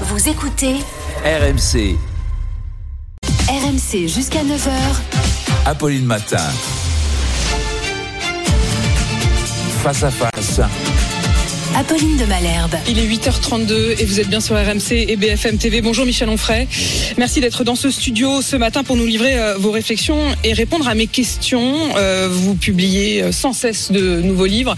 Vous écoutez RMC, RMC jusqu'à 9h. Apolline Matin. Face à face. Apolline de Malherbe. Il est 8h32 et vous êtes bien sur RMC et BFM TV. Bonjour Michel Onfray. Merci d'être dans ce studio ce matin pour nous livrer euh, vos réflexions et répondre à mes questions. Euh, vous publiez euh, sans cesse de nouveaux livres.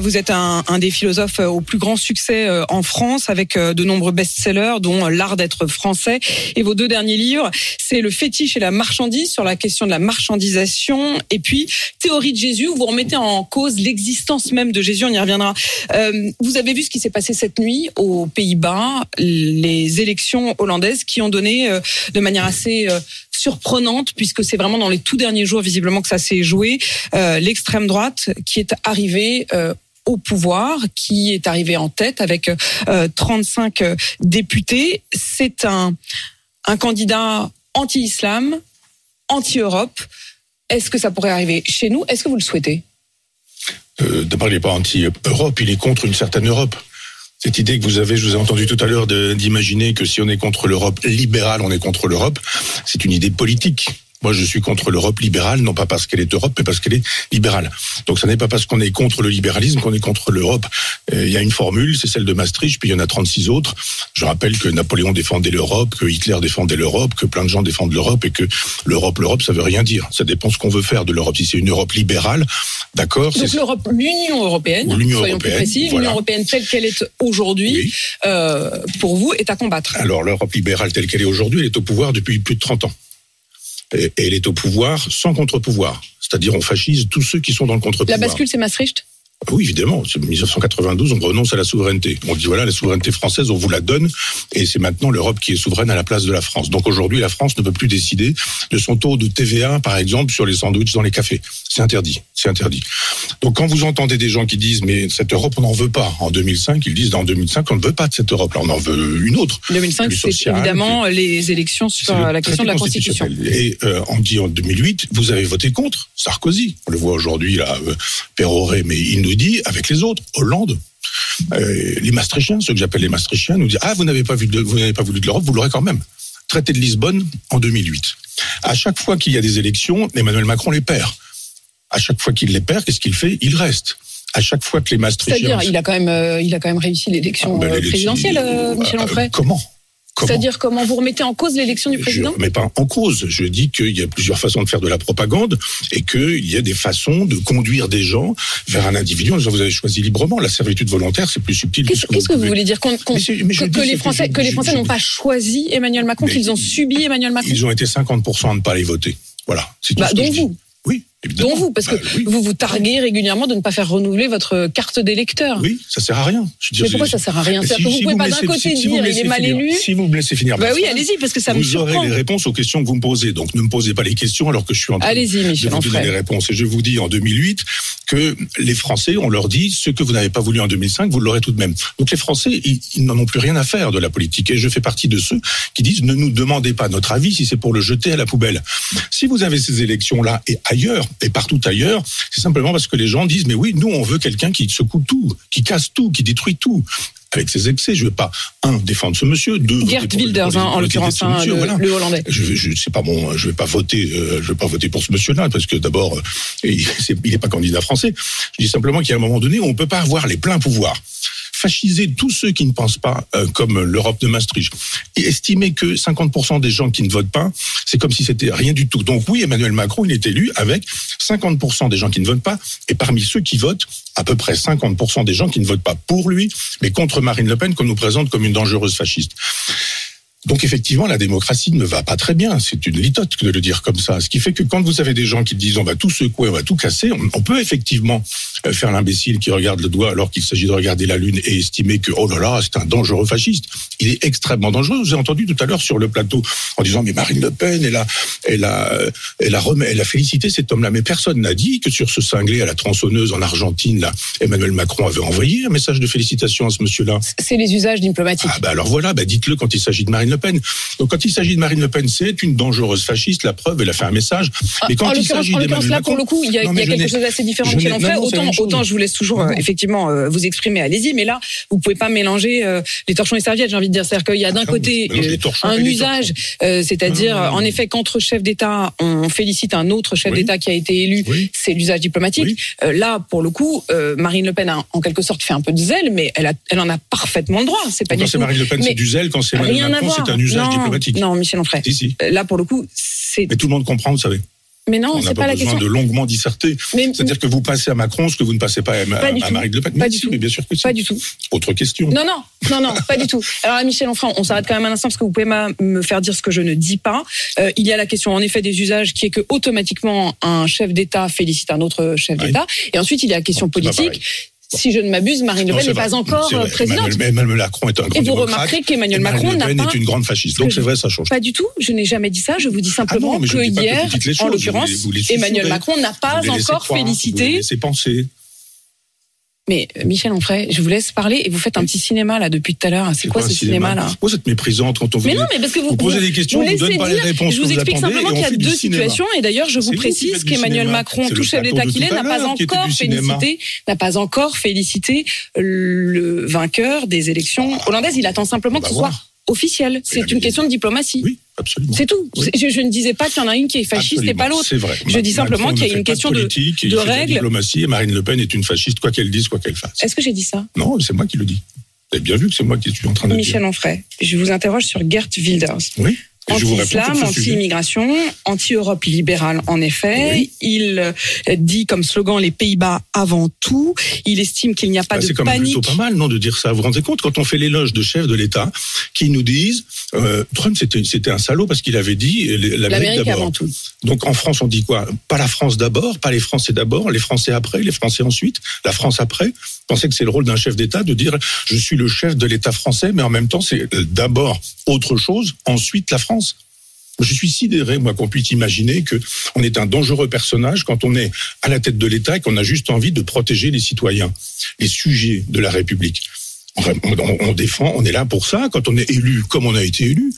Vous êtes un, des philosophes au plus grand succès en France avec de nombreux best-sellers dont L'art d'être français. Et vos deux derniers livres, c'est Le fétiche et la marchandise sur la question de la marchandisation et puis Théorie de Jésus vous remettez en cause l'existence même de Jésus. On y reviendra. Vous avez vu ce qui s'est passé cette nuit aux Pays-Bas, les élections hollandaises qui ont donné euh, de manière assez euh, surprenante, puisque c'est vraiment dans les tout derniers jours visiblement que ça s'est joué, euh, l'extrême droite qui est arrivée au pouvoir, qui est arrivée en tête avec euh, 35 euh, députés. C'est un candidat anti-islam, anti-Europe. Est-ce que ça pourrait arriver chez nous? Est-ce que vous le souhaitez? Euh, D'abord, il n'est pas anti-Europe, il est contre une certaine Europe. Cette idée que vous avez, je vous ai entendu tout à l'heure, d'imaginer que si on est contre l'Europe libérale, on est contre l'Europe, c'est une idée politique. Moi, je suis contre l'Europe libérale, non pas parce qu'elle est Europe, mais parce qu'elle est libérale. Donc, ça n'est pas parce qu'on est contre le libéralisme qu'on est contre l'Europe. Euh, Il y a une formule, c'est celle de Maastricht, puis il y en a 36 autres. Je rappelle que Napoléon défendait l'Europe, que Hitler défendait l'Europe, que plein de gens défendent l'Europe, et que l'Europe, l'Europe, ça veut rien dire. Ça dépend ce qu'on veut faire de l'Europe. Si c'est une Europe libérale, d'accord, Donc l'Europe, l'Union européenne, l'Union soyons plus européenne, précis, voilà. l'Union européenne telle qu'elle est aujourd'hui, Oui. euh, pour vous, est à combattre. Alors l'Europe libérale telle qu'elle est aujourd'hui, elle est au pouvoir depuis plus de 30 ans. Et elle est au pouvoir sans contre-pouvoir. C'est-à-dire on fascise tous ceux qui sont dans le La contre-pouvoir. bascule, c'est Maastricht? Oui, évidemment. C'est 1992, on renonce à la souveraineté. On dit voilà, la souveraineté française, on vous la donne, et c'est maintenant l'Europe qui est souveraine à la place de la France. Donc aujourd'hui, la France ne peut plus décider de son taux de TVA, par exemple, sur les sandwichs dans les cafés. C'est interdit. C'est interdit. Donc quand vous entendez des gens qui disent mais cette Europe, on n'en veut pas. En 2005, ils disent en 2005, on ne veut pas de cette Europe. Là, on en veut une autre. 2005, Plus c'est évidemment les élections sur la question de la Constitution. Et euh, on dit en 2008, vous avez voté contre Sarkozy. On le voit aujourd'hui, là, euh, Péroré, mais il nous dit avec les autres, Hollande. Euh, les Maastrichtiens, ceux que j'appelle les Maastrichtiens, nous disent Ah, vous n'avez pas, vu de- vous n'avez pas voulu de l'Europe, vous l'aurez quand même. Traité de Lisbonne en 2008. À chaque fois qu'il y a des élections, Emmanuel Macron les perd. À chaque fois qu'il les perd, qu'est-ce qu'il fait? Il reste. À chaque fois que les Maastrichtiens. C'est-à-dire, il a quand même, euh, il a quand même réussi l'élection Ah, ben, euh, présidentielle, euh, Michel Euh, Onfray. Comment? C'est-à-dire comment vous remettez en cause l'élection du président Je ne remets pas en cause. Je dis qu'il y a plusieurs façons de faire de la propagande et qu'il y a des façons de conduire des gens vers un individu en disant vous avez choisi librement. La servitude volontaire, c'est plus subtil. Qu'est-ce que, qu'est-ce que vous voulez dire mais que, les Français, que les n'ont pas choisi Emmanuel Macron, qu'ils ont subi Emmanuel Macron Ils ont été 50% à ne pas aller voter. Voilà. Tout Bah, ce que dont je dis. vous. Évidemment. Dont vous, parce que Bah, oui. vous vous targuez régulièrement de ne pas faire renouveler votre carte d'électeur. Oui, ça sert à rien. Je dire, Mais pourquoi ça sert à rien C'est-à-dire que vous si pouvez pas d'un côté si- si vous dire il est mal finir- élu. Si vous me laissez finir. Bah oui, allez-y, parce que ça me vous aurez surprend. les réponses aux questions que vous me posez. Donc ne me posez pas les questions alors que je suis en train de vous donner les réponses. Et je vous dis en 2008 que les Français, on leur dit ce que vous n'avez pas voulu en 2005, vous l'aurez tout de même. Donc les Français, ils, ils n'en ont plus rien à faire de la politique. Et je fais partie de ceux qui disent ne nous demandez pas notre avis si c'est pour le jeter à la poubelle. Si vous avez ces élections-là et ailleurs, et partout ailleurs, c'est simplement parce que les gens disent mais oui, nous on veut quelqu'un qui secoue tout, qui casse tout, qui détruit tout. Avec ses excès, je ne veux pas un défendre ce monsieur, deux Gert Wilders, hein, en l'occurrence, hein, le, voilà. le Hollandais. Je, je c'est pas bon, je vais pas voter, euh, je vais pas voter pour ce monsieur-là parce que d'abord, euh, il c'est- il est pas candidat français. Je dis simplement qu'il y a un moment donné où on peut pas avoir les pleins pouvoirs. Fasciser tous ceux qui ne pensent pas euh, comme l'Europe de Maastricht et estimer que 50% des gens qui ne votent pas, c'est comme si c'était rien du tout. Donc oui, Emmanuel Macron, il est élu avec 50% des gens qui ne votent pas et parmi ceux qui votent, à peu près 50% des gens qui ne votent pas pour lui, mais contre Marine Le Pen qu'on nous présente comme une dangereuse fasciste. Donc effectivement, la démocratie ne va pas très bien. C'est une litote de le dire comme ça. Ce qui fait que quand vous avez des gens qui disent on va tout secouer, on va tout casser, on, on peut effectivement euh, faire l'imbécile qui regarde le doigt alors qu'il s'agit de regarder la lune et estimer que oh là là, c'est un dangereux fasciste. Il est extrêmement dangereux. Vous ai entendu tout à l'heure sur le plateau en disant mais Marine Le Pen, elle a, elle a, euh, elle a, elle a félicité cet homme-là. Mais personne n'a dit que sur ce cinglé à la tronçonneuse en Argentine, là, Emmanuel Macron avait envoyé un message de félicitations à ce monsieur-là. C'est les usages diplomatiques. Ah bah alors voilà, bah dites-le quand il s'agit de Marine Le Pen. Donc quand il s'agit de Marine Le Pen, c'est une dangereuse fasciste, la preuve, elle a fait un message. Mais quand en il s'agit l'occurrence, d'Emmanuel là, pour le coup, il y a, Non, y quelque chose d'assez différent non, c'est la Autant, autant je vous laisse toujours, euh, effectivement, euh, vous exprimer, allez-y, mais là, vous pouvez pas mélanger euh, les torchons et serviettes, j'ai envie de de dire. C'est-à-dire qu'il y a d'un Ah, côté un usage, c'est-à-dire non, en effet qu'entre chefs d'État, on félicite un autre chef Oui. d'État qui a été élu, Oui. c'est l'usage diplomatique. Oui. Là, pour le coup, Marine Le Pen a en quelque sorte fait un peu de zèle, mais elle, a, elle en a parfaitement le droit. C'est pas Quand du c'est. Marine Le Pen, c'est du zèle. Quand c'est Macron. C'est un usage non, diplomatique. Non, Michel Onfray. Si, si. Euh, Là, pour le coup, c'est. Mais tout le monde comprend, vous savez. Mais non, On n'a c'est pas, pas la besoin question. de longuement disserter. C'est-à-dire que vous passez à Macron ce que vous ne passez pas à, Pas à tout. Marine Le Pen. Pas Mais du si, tout. mais bien sûr que si. pas du tout. Autre question. Non, non, non, non, pas du tout. Alors, là, Michel Onfray, on s'arrête quand même un instant parce que vous pouvez me faire dire ce que je ne dis pas. Euh, il y a la question, en effet, des usages qui est que automatiquement un chef d'État félicite un autre chef Oui. d'État. Et ensuite, il y a la question pas politique. Si je ne m'abuse, Marine Le Pen n'est pas encore euh, présidente. Emmanuel, Emmanuel Macron est un grand Et vous remarquerez qu'Emmanuel Macron n'a pas. est une grande fasciste. Donc c'est vrai, ça change. Pas du tout, je n'ai jamais dit ça. Je vous dis simplement Ah je que hier, en l'occurrence. Emmanuel Macron n'a pas encore félicité. Mais euh, Michel Onfray, je vous laisse parler et vous faites un petit cinéma là depuis tout à l'heure. C'est quoi ce cinéma là? Vous êtes méprisante quand on vous Mais non, mais parce que vous, Vous posez des questions, vous vous donnez pas les réponses Je que vous vous explique simplement qu'il y a deux situations et d'ailleurs je vous précise qu'Emmanuel. Macron, tout chef d'État qu'il est, n'a pas encore félicité, n'a pas encore félicité le vainqueur des élections hollandaises. Il attend simplement on que ce soit voir. officiel. la C'est une question de diplomatie. Oui, absolument. C'est tout. Oui. Je, je ne disais pas qu'il y en a une qui est fasciste et pas l'autre. C'est vrai. Je dis simplement qu'il y a une question de- politique, de la règles. diplomatie et Marine Le Pen est une fasciste, quoi qu'elle dise, quoi qu'elle fasse. Est-ce que j'ai dit ça? Non, c'est moi qui le dis. Vous avez bien vu que c'est moi qui suis en train de Michel dire. Onfray, je vous interroge sur Gert Wilders. Oui. Anti-islam, anti-immigration, anti-Europe libérale, en effet. Oui. Il euh, dit comme slogan les Pays-Bas avant tout. Il estime qu'il n'y a pas Bah, de c'est quand même panique. plutôt pas mal, non, de dire ça. Vous vous rendez compte quand on fait l'éloge de chefs de l'État qui nous disent euh, Trump c'était un salaud parce qu'il avait dit euh, l'Amérique d'abord. Donc en France on dit quoi? Pas la France d'abord, pas les Français d'abord, les Français après, les Français ensuite, la France après. Pensez que c'est le rôle d'un chef d'État de dire je suis le chef de l'État français, mais en même temps c'est euh, d'abord autre chose, ensuite la France. Je suis sidéré, moi, qu'on puisse imaginer que on est un dangereux personnage quand on est à la tête de l'État et qu'on a juste envie de protéger les citoyens, les sujets de la République. Enfin, on, défend, on est là pour ça. Quand on est élu, comme on a été élu,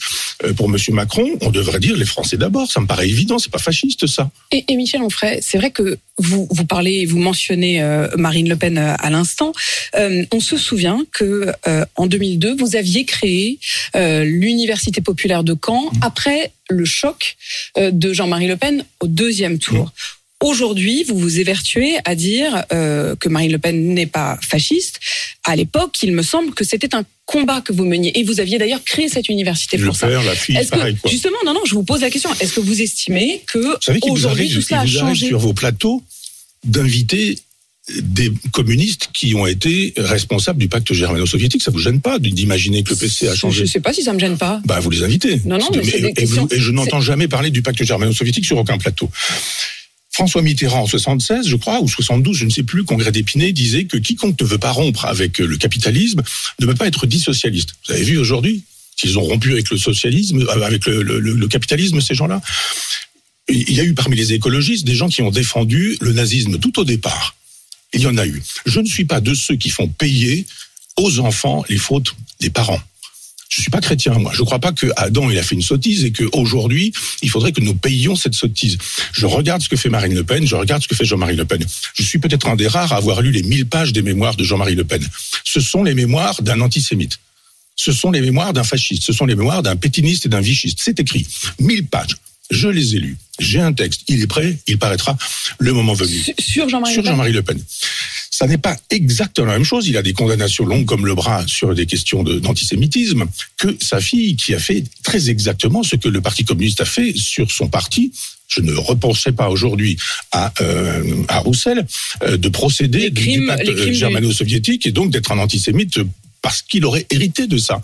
euh, pour Monsieur Macron, on devrait dire les Français d'abord. Ça me paraît évident. C'est pas fasciste, ça. Et, et Michel Onfray, c'est vrai que vous, vous parlez, vous mentionnez euh, Marine Le Pen euh, à l'instant. Euh, on se souvient que euh, en 2002, vous aviez créé euh, l'Université populaire de Caen Mmh. après le choc de Jean-Marie Le Pen au deuxième tour. Mmh. Aujourd'hui, vous vous évertuez à dire euh, que Marine Le Pen n'est pas fasciste. À l'époque, il me semble que c'était un combat que vous meniez. Et vous aviez d'ailleurs créé cette université Le pour ça. la fille, Est-ce pareil, que, quoi. justement, non, non, je vous pose la question. Est-ce que vous estimez que Vous savez qu'il vous aujourd'hui arrive, tout cela a changé sur vos plateaux d'inviter des communistes qui ont été responsables du pacte germano-soviétique. Ça vous gêne pas d'imaginer que le PC a changé Je sais pas si ça me gêne pas. Bah, vous les invitez. Non, non, mais c'est des et, questions- vous- et je n'entends jamais parler du pacte germano-soviétique sur aucun plateau. François Mitterrand, en 76, je crois, ou 72, je ne sais plus, congrès d'Épinay, disait que quiconque ne veut pas rompre avec le capitalisme ne peut pas être dit socialiste. Vous avez vu aujourd'hui qu'ils ont rompu avec le socialisme, euh, avec le capitalisme, ces gens-là Il y a eu parmi les écologistes des gens qui ont défendu le nazisme tout au départ. Il y en a eu. Je ne suis pas de ceux qui font payer aux enfants les fautes des parents. Je suis pas chrétien, moi. Je crois pas que Adam il a fait une sottise et que aujourd'hui il faudrait que nous payions cette sottise. Je regarde ce que fait Marine Le Pen, je regarde ce que fait Jean-Marie Le Pen. Je suis peut-être un des rares à avoir lu les 1000 pages des mémoires de Jean-Marie Le Pen. Ce sont les mémoires d'un antisémite. Ce sont les mémoires d'un fasciste. Ce sont les mémoires d'un pétiniste et d'un vichiste. C'est écrit. 1000 pages. Je les ai lus. J'ai un texte. Il est prêt. Il paraîtra le moment venu Sur- Jean-Marie Jean-Marie Le Pen. Ça n'est pas exactement la même chose. Il a des condamnations longues comme le bras sur des questions de- d'antisémitisme que sa fille qui a fait très exactement ce que le Parti communiste a fait sur son parti. Je ne repenserai pas aujourd'hui à, euh, à Roussel euh, de procéder crimes- du pacte du- germano-soviétique et donc d'être un antisémite parce qu'il aurait hérité de ça.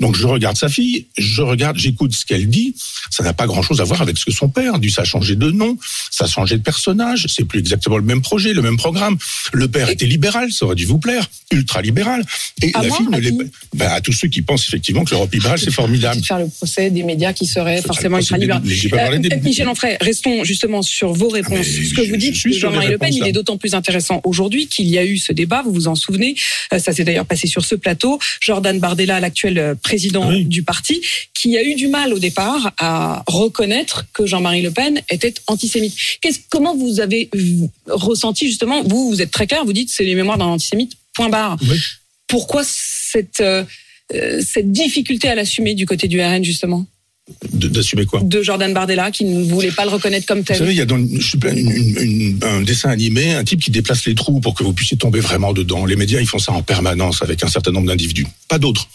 Donc je regarde sa fille, je regarde, j'écoute ce qu'elle dit. Ça n'a pas grand-chose à voir avec ce que son père a dit. Ça a changé de nom, ça a changé de personnage. C'est plus exactement le même projet, le même programme. Le père était libéral, ça aurait dû vous plaire, ultra libéral. Et À la moi, fille ne l'est pas. Ben, à tous ceux qui pensent effectivement que l'Europe libérale c'est formidable. faire le procès des médias qui seraient forcément ultra des- Euh, Michel Onfray, restons justement sur vos réponses. Ah, mais Ce que je- vous dites je Jean-Marie Le Pen, réponses, il là. est d'autant plus intéressant aujourd'hui qu'il y a eu ce débat, vous vous en souvenez, euh, ça s'est d'ailleurs passé sur ce plateau, Jordan Bardella, l'actuel euh, président Oui. du parti, qui a eu du mal au départ à reconnaître que Jean-Marie Le Pen était antisémite. Comment vous avez ressenti justement, vous, vous êtes très clair, vous dites c'est les mémoires d'un antisémite, point barre. Oui. Pourquoi cette... euh, euh, cette difficulté à l'assumer du côté du RN justement? D'assumer quoi de Jordan Bardella qui ne voulait pas le reconnaître comme Vous tel. savez, il y a dans une- je sais pas, une- une- une- un dessin animé un type qui déplace les trous pour que vous puissiez tomber vraiment dedans. Les médias, ils font ça en permanence avec un certain nombre d'individus. Pas d'autres.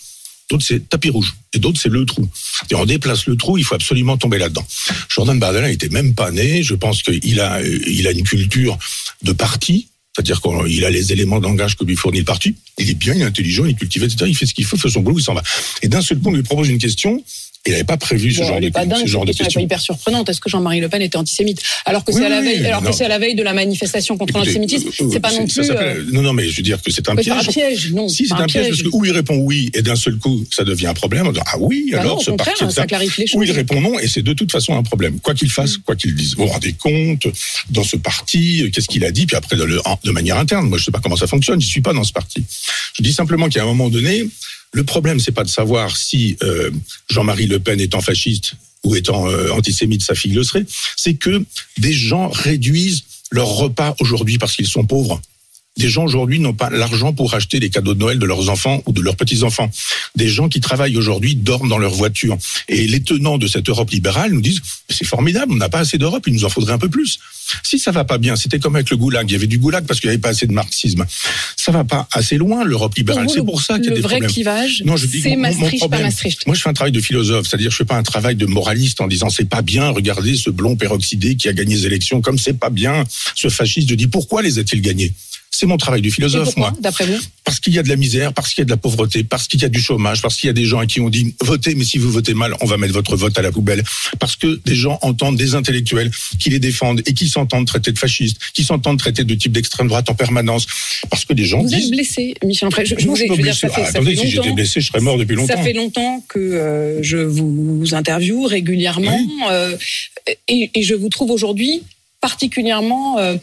D'autres, c'est tapis rouge. Et d'autres, c'est le trou. Et on déplace le trou, il faut absolument tomber là-dedans. Jordan Bardella n'était même pas né. Je pense qu'il a, euh, il a une culture de parti. C'est-à-dire qu'il a les éléments de langage que lui fournit le parti. Il est bien, il est intelligent, il est cultivé, etc. Il fait ce qu'il faut, il fait son boulot, il s'en va. Et d'un seul coup, on lui propose une question. Il n'avait pas prévu ce Bon, genre de, pas dingue, ce genre de question hyper surprenante. Est-ce que Jean-Marie Le Pen était antisémite? Alors que Oui, c'est à la veille, oui, alors que non. c'est à la veille de la manifestation contre l'antisémitisme, euh, c'est pas non ça plus. euh, Non, non, mais je veux dire que c'est un piège. un piège, non. Si, c'est un piège, parce que où il répond oui, et d'un seul coup, ça devient un problème. On dit, ah oui, Bah non, alors au ce parti, ça clarifie les choses. il répond non, et c'est de toute façon un problème. Quoi qu'il fasse, quoi qu'il dise. Vous vous rendez compte, dans ce parti, qu'est-ce qu'il a dit, puis après, de, manière interne, moi je sais pas comment ça fonctionne, je suis pas dans ce parti. Je dis simplement qu'à un moment donné, le problème, c'est pas de savoir si euh, Jean-Marie Le Pen étant fasciste ou étant euh, antisémite, sa fille le serait, c'est que des gens réduisent leur repas aujourd'hui parce qu'ils sont pauvres. Des gens aujourd'hui n'ont pas l'argent pour acheter les cadeaux de Noël de leurs enfants ou de leurs petits-enfants. Des gens qui travaillent aujourd'hui dorment dans leur voiture. Et les tenants de cette Europe libérale nous disent c'est formidable, on n'a pas assez d'Europe, il nous en faudrait un peu plus. Si ça va pas bien, c'était comme avec le goulag, il y avait du goulag parce qu'il n'y avait pas assez de marxisme. Ça va pas assez loin l'Europe libérale, c'est pour ça qu'il y a le des vrai problèmes. clivage, Non, je dis c'est Maastricht, pas Maastricht. Moi, je fais un travail de philosophe, c'est-à-dire je fais pas un travail de moraliste en disant c'est pas bien, regardez ce blond peroxydé qui a gagné les élections, comme c'est pas bien, ce fasciste, je dis pourquoi les a-t-il gagnés? C'est mon travail de philosophe, pourquoi, moi. d'après vous? Parce qu'il y a de la misère, parce qu'il y a de la pauvreté, parce qu'il y a du chômage, parce qu'il y a des gens à qui on dit votez, mais si vous votez mal, on va mettre votre vote à la poubelle. Parce que des gens entendent des intellectuels qui les défendent et qui s'entendent traiter de fascistes, qui s'entendent traiter de type d'extrême droite en permanence. Parce que des gens Vous êtes disent blessé, Michel. Je, vous ai- je veux dire, ça fait, Ah, ça attendez, fait si j'étais blessé, je serais mort depuis longtemps. Ça fait longtemps que euh, je vous interviewe régulièrement euh, et, et je vous trouve aujourd'hui particulièrement euh,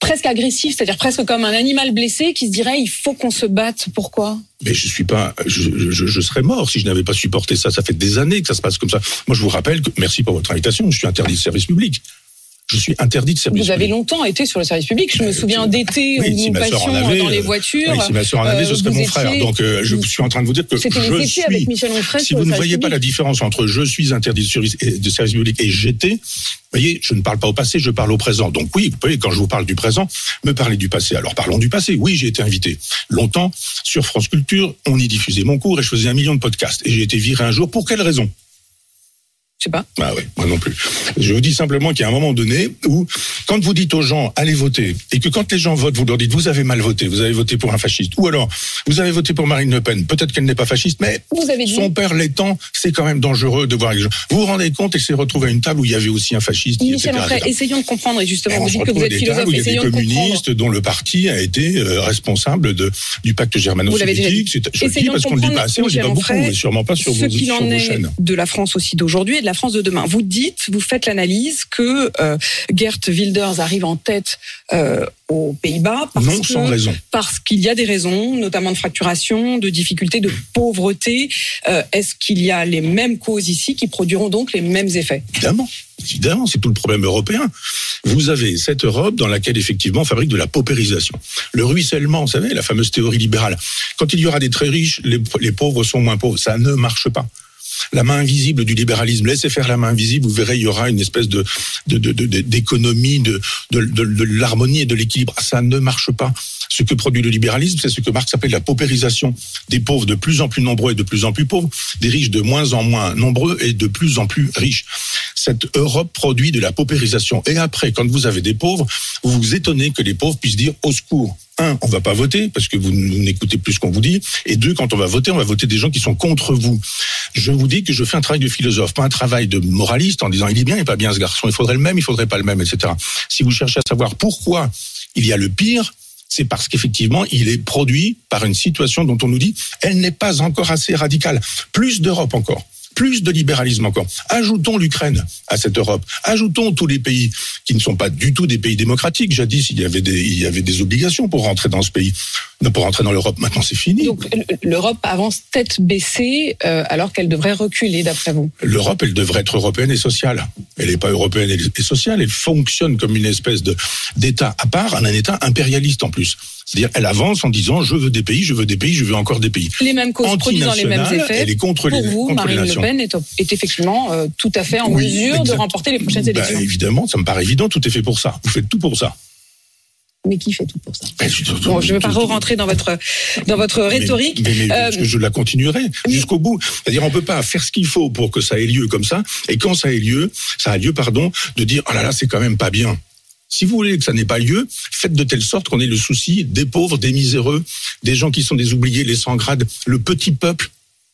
presque agressif, c'est-à-dire presque comme un animal blessé qui se dirait il faut qu'on se batte. Pourquoi? Mais je suis pas, je, serais mort si je n'avais pas supporté ça. Ça fait des années que ça se passe comme ça. Moi, je vous rappelle que, merci pour votre invitation, je suis interdit de service public. Je suis interdit de service Vous avez public. longtemps été sur le service public. Je me Euh, souviens d'été oui, où si nous sœur passions avait, dans les euh, voitures. Oui, si ma soeur en avait, euh, ce serait vous mon frère. Donc, euh, je suis en train de vous dire que je suis. avec Michel Onfray Si vous ne voyez pas la différence entre je suis interdit de service, de service public et j'étais, vous voyez, je ne parle pas au passé, je parle au présent. Donc oui, vous voyez, quand je vous parle du présent, me parlez du passé. Alors parlons du passé. Oui, j'ai été invité longtemps sur France Culture, on y diffusait mon cours et je faisais un million de podcasts. Et j'ai été viré un jour. Pour quelle raison? Je sais pas. ah ouais, moi non plus. Je vous dis simplement qu'il y a un moment donné où, quand vous dites aux gens allez voter, et que quand les gens votent, vous leur dites vous avez mal voté, vous avez voté pour un fasciste, ou alors vous avez voté pour Marine Le Pen, peut-être qu'elle n'est pas fasciste, mais Vous avez dit. son père l'étant, c'est quand même dangereux de voir les gens. Vous vous rendez compte et s'est retrouvé à une table où il y avait aussi un fasciste, Michel etc. essayons de comprendre. Et justement, vous dites que vous êtes philosophe. où il y a des Essayons de communistes dont le parti a été euh, responsable de, du pacte germano-soviétique. Je le dis parce qu'on ne le dit pas assez, on ne le dit pas beaucoup, et sûrement pas sur vos, sur vos chaînes. de la France aussi d'aujourd'hui et de la France de demain. Vous dites, vous faites l'analyse que euh, Gert Wilders arrive en tête euh, aux Pays-Bas parce Non, que- sans raison. parce qu'il y a des raisons, notamment de fracturation, de difficultés, de pauvreté. Euh, Est-ce qu'il y a les mêmes causes ici qui produiront donc les mêmes effets? Évidemment, évidemment, c'est tout le problème européen. Vous avez cette Europe dans laquelle effectivement on fabrique de la paupérisation. Le ruissellement, vous savez, la fameuse théorie libérale. Quand il y aura des très riches, les, les pauvres sont moins pauvres. Ça ne marche pas. La main invisible du libéralisme, laissez faire la main invisible, vous verrez, il y aura une espèce de d'économie, de, de, de, de l'harmonie et de l'équilibre. Ça ne marche pas. Ce que produit le libéralisme, c'est ce que Marx appelle la paupérisation des pauvres de plus en plus nombreux et de plus en plus pauvres, des riches de moins en moins nombreux et de plus en plus riches. Cette Europe produit de la paupérisation. Et après, quand vous avez des pauvres, vous vous étonnez que les pauvres puissent dire au secours. Un, on va pas voter parce que vous n'écoutez plus ce qu'on vous dit. Et deux, quand on va voter, on va voter des gens qui sont contre vous. Je vous dis que je fais un travail de philosophe, pas un travail de moraliste en disant il est bien, il est pas bien ce garçon, il faudrait le même, il faudrait pas le même, etc. Si vous cherchez à savoir pourquoi il y a le pire, c'est parce qu'effectivement, il est produit par une situation dont on nous dit, elle n'est pas encore assez radicale. Plus d'Europe encore. Plus de libéralisme encore. Ajoutons l'Ukraine à cette Europe. Ajoutons tous les pays qui ne sont pas du tout des pays démocratiques. Jadis, il y avait des, il y avait des obligations pour rentrer dans ce pays, non, pour rentrer dans l'Europe. Maintenant, c'est fini. Donc l'Europe avance tête baissée euh, alors qu'elle devrait reculer, d'après vous? L'Europe, elle devrait être européenne et sociale. Elle n'est pas européenne et sociale. Elle fonctionne comme une espèce de d'État à part, un État impérialiste en plus. C'est-à-dire, elle avance en disant je veux des pays, je veux des pays, je veux encore des pays. Les mêmes causes produisant les mêmes effets. Elle est contre Pour les, vous, contre les Marine Le nations. Pen est, est effectivement euh, tout à fait en Oui, mesure de remporter les prochaines Bah, élections. évidemment, ça me paraît évident. Tout est fait pour ça. Vous faites tout pour ça. Mais qui fait tout pour ça Ben, je- Bon, je ne veux pas re-rentrer dans votre dans votre rhétorique. Mais, mais Euh, je- je la continuerai jusqu'au bout. C'est-à-dire, on peut pas faire ce qu'il faut pour que ça ait lieu comme ça. Et quand ça ait lieu, ça a lieu, pardon, de dire oh là là, c'est quand même pas bien. Si vous voulez que ça n'ait pas lieu, faites de telle sorte qu'on ait le souci des pauvres, des miséreux, des gens qui sont des oubliés, les sans grade, le petit peuple.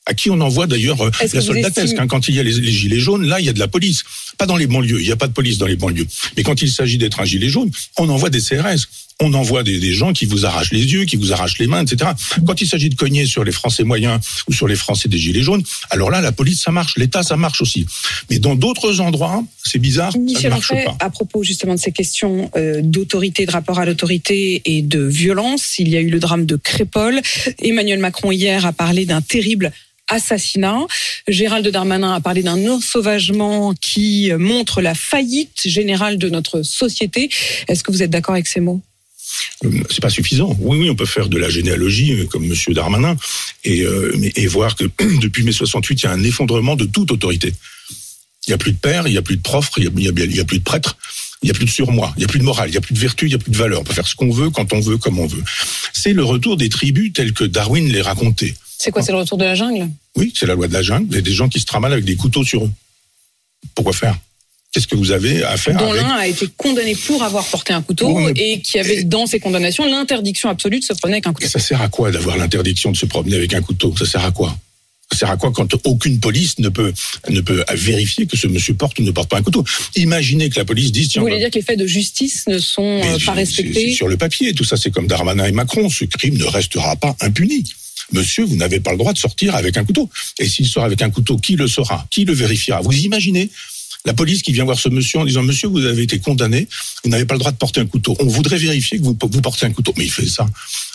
À qui on envoie d'ailleurs euh, la soldatesque. hein. Quand il y a les, les gilets jaunes, là, il y a de la police. Pas dans les banlieues. Il n'y a pas de police dans les banlieues. Mais quand il s'agit d'être un gilet jaune, on envoie des CRS. On envoie des, des gens qui vous arrachent les yeux, qui vous arrachent les mains, etc. Quand il s'agit de cogner sur les Français moyens ou sur les Français des gilets jaunes, alors là, la police, ça marche. L'État, ça marche aussi. Mais dans d'autres endroits, c'est bizarre, ça ne Michel marche pas. à propos justement de ces questions euh, d'autorité, de rapport à l'autorité et de violence, il y a eu le drame de Crépol. Emmanuel Macron hier a parlé d'un terrible assassinat. Gérald Darmanin a parlé d'un ensauvagement qui montre la faillite générale de notre société. Est-ce que vous êtes d'accord avec ces mots? Euh, c'est pas suffisant. Oui, oui, on peut faire de la généalogie euh, comme Monsieur Darmanin et, euh, voir que depuis mai 68, il y a un effondrement de toute autorité. Il y a plus de père, il y a plus de prof, il y a, a- plus de prêtre, il y a plus de surmoi, il y a plus de morale, il y a plus de vertu, il y a plus de valeur. On peut faire ce qu'on veut, quand on veut, comme on veut. C'est le retour des tribus tels que Darwin les racontait. C'est quoi C'est le retour de la jungle Oui, c'est la loi de la jungle. Il y a des gens qui se tramalent avec des couteaux sur eux. Pourquoi faire? Qu'est-ce que vous avez à faire dont avec l'un a été condamné pour avoir porté un couteau mais- et qui avait dans ses condamnations l'interdiction absolue de se promener avec un Et couteau. ça sert à quoi d'avoir l'interdiction de se promener avec un couteau? Ça sert à quoi? Ça sert à quoi quand aucune police ne peut, ne peut vérifier que ce monsieur porte ou ne porte pas un couteau? Imaginez que la police dise tiens, Vous voulez bah, dire que les faits de justice ne sont euh, pas respectés? sur le papier, tout ça c'est comme Darmanin et Macron, ce crime ne restera pas impuni. Monsieur, vous n'avez pas le droit de sortir avec un couteau. Et s'il sort avec un couteau, qui le saura? Qui le vérifiera? Vous imaginez la police qui vient voir ce monsieur en disant Monsieur, vous avez été condamné, vous n'avez pas le droit de porter un couteau. On voudrait vérifier que vous, portez un couteau. Mais il fait ça.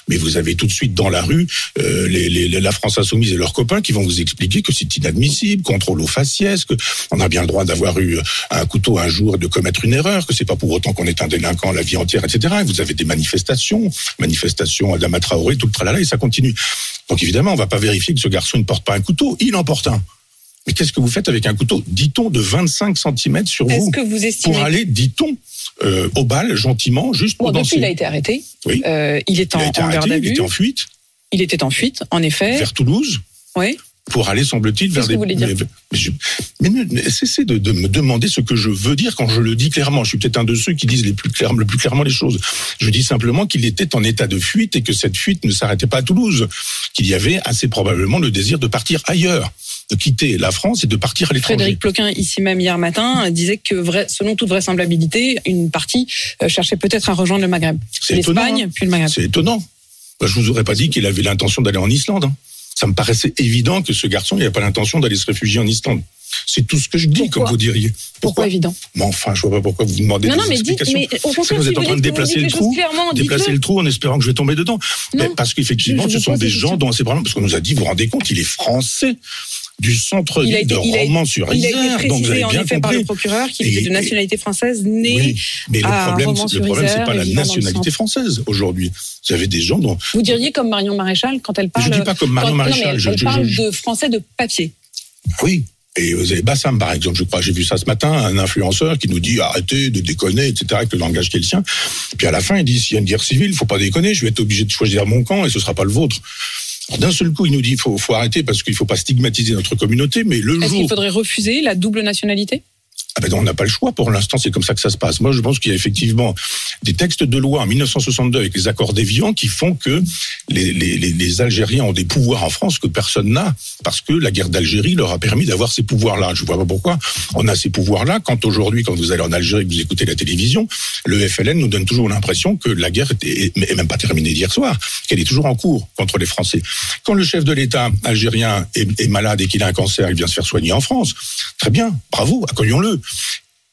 Mais vous avez tout de suite dans la rue euh, les, les- la France insoumise et leurs copains qui vont vous expliquer que c'est inadmissible, contrôle aux faciès, que on a bien le droit d'avoir eu un couteau un jour et de commettre une erreur, que c'est pas pour autant qu'on est un délinquant la vie entière, etc. Et vous avez des manifestations, manifestations à Dama Traoré, tout le tralala, et ça continue. Donc évidemment, on va pas vérifier que ce garçon ne porte pas un couteau, il en porte un. Mais qu'est-ce que vous faites avec un couteau, dit-on, de 25 cm sur vous que vous estimez Pour aller, dit-on, euh, au bal, gentiment, juste pour Bon, depuis, danser. il a été arrêté. Oui. Euh, il est Il en, a été en garde arrêté, il était en fuite Il était en fuite, en effet. vers Toulouse Oui. pour aller, semble-t-il, vers Qu'est-ce que vous voulez dire mais, mais je- mais ne- mais cessez de, de me demander ce que je veux dire quand je le dis clairement. Je suis peut-être un de ceux qui disent les plus clair- le plus clairement les choses. Je dis simplement qu'il était en état de fuite et que cette fuite ne s'arrêtait pas à Toulouse. Qu'il y avait assez probablement le désir de partir ailleurs, de quitter la France et de partir à l'étranger. Frédéric Ploquin, ici même hier matin, disait que vrai- selon toute vraisemblabilité, une partie euh, cherchait peut-être à rejoindre le Maghreb. C'est L'Espagne, hein. puis le Maghreb. C'est étonnant. Moi, je vous aurais pas dit qu'il avait l'intention d'aller en Islande. hein. Ça me paraissait évident que ce garçon n'avait pas l'intention d'aller se réfugier en Islande. C'est tout ce que je dis, Pourquoi comme vous diriez. Pourquoi évident Mais enfin, je vois pas pourquoi vous me demandez Non, des non, mais dites, explications. mais au contraire, que vous si êtes en train de dites vous déplacer dites le trou, déplacer le trou en espérant que je vais tomber dedans. Non. Mais parce qu'effectivement, ce vous sont des gens dont c'est problème, parce qu'on nous a dit, vous vous rendez compte, il est français du Il centre-ville été- de il Romans-sur-Isère. Il a été Donc vous avez en bien effet par le compris. procureur qu'il était de nationalité française, né. Oui, mais le à problème, le problème, c'est pas la le nationalité centre. française aujourd'hui. Vous avez des gens dont Vous diriez comme Marion Maréchal quand elle parle. je dis pas comme Marion quand- non, mais Maréchal. je- elle je- parle je- de français de papier. Oui. Et vous avez Bassam, par exemple, je crois, j'ai vu ça ce matin, un influenceur qui nous dit arrêtez de déconner, etc., avec le langage qui est le sien. Puis à la fin, il dit s'il y a une guerre civile, faut pas déconner, je vais être obligé de choisir mon camp et ce sera pas le vôtre. D'un seul coup, il nous dit faut, faut arrêter parce qu'il faut pas stigmatiser notre communauté, mais le Est-ce jour qu'il faudrait refuser la double nationalité? Ah ben on n'a pas le choix pour l'instant, c'est comme ça que ça se passe. Moi, je pense qu'il y a effectivement des textes de loi en 1962 avec les accords d'Évian qui font que les, les, les, Algériens ont des pouvoirs en France que personne n'a, parce que la guerre d'Algérie leur a permis d'avoir ces pouvoirs-là. Je vois pas pourquoi on a ces pouvoirs-là quand aujourd'hui, quand vous allez en Algérie, que vous écoutez la télévision, le FLN nous donne toujours l'impression que la guerre est, est même pas terminée d'hier soir, qu'elle est toujours en cours contre les Français. Quand le chef de l'État algérien est malade et qu'il a un cancer, il vient se faire soigner en France. Très bien, bravo, accueillons-le.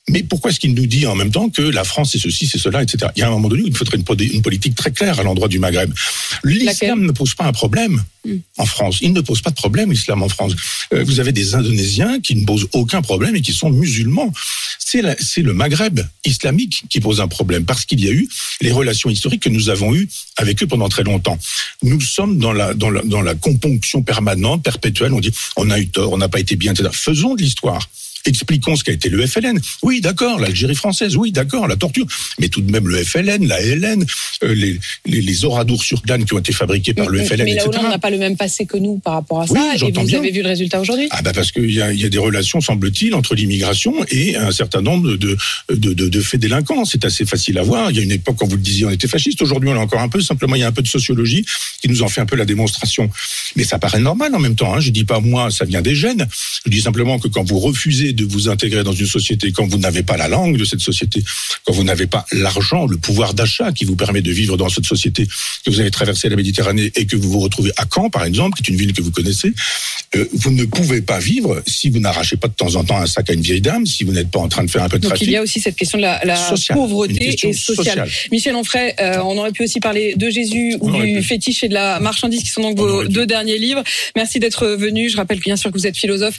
Mais pourquoi est-ce qu'il nous dit en même temps que la France c'est ceci, c'est cela, etc. Il y a un moment donné où il faudrait une, une politique très claire à l'endroit du Maghreb. L'islam ne pose pas un problème mm. en France. Il ne pose pas de problème, l'islam en France. Euh, vous avez des Indonésiens qui ne posent aucun problème et qui sont musulmans. C'est le Maghreb islamique qui pose un problème parce qu'il y a eu les relations historiques que nous avons eues avec eux pendant très longtemps. Nous sommes dans la, dans la, dans la componction permanente, perpétuelle. On dit on a eu tort, on n'a pas été bien, etc. Faisons de l'histoire. Expliquons ce qu'a été le FLN. Oui, d'accord, l'Algérie française. Oui, d'accord, la torture. Mais tout de même, le FLN, la LN, euh, les, les, les, oradours sur glane qui ont été fabriqués par le FLN, mais etc. Mais on n'a pas le même passé que nous par rapport à ça. et vous bien. avez vu le résultat aujourd'hui? Ah bah parce qu'il y a, y a des relations, semble-t-il, entre l'immigration et un certain nombre de, de, de, de faits délinquants. C'est assez facile à voir. Il y a une époque, quand vous le disiez, on était fasciste. Aujourd'hui, on est encore un peu. Simplement, il y a un peu de sociologie qui nous en fait un peu la démonstration. Mais ça paraît normal en même temps. Hein. Je dis pas moi, ça vient des gènes. Je dis simplement que quand vous refusez de vous intégrer dans une société, quand vous n'avez pas la langue de cette société, quand vous n'avez pas l'argent, le pouvoir d'achat qui vous permet de vivre dans cette société, que vous avez traversé la Méditerranée et que vous vous retrouvez à Caen, par exemple, qui est une ville que vous connaissez, euh, vous ne pouvez pas vivre si vous n'arrachez pas de temps en temps un sac à une vieille dame, si vous n'êtes pas en train de faire un peu de Donc trafic. il y a aussi cette question de la, la Sociale. pauvreté et sociale. sociale. Michel Onfray, euh, on aurait pu aussi parler de Jésus ou On du pu. fétiche et de la marchandise qui sont donc On vos deux derniers livres. Merci d'être venu. Je rappelle bien sûr que vous êtes philosophe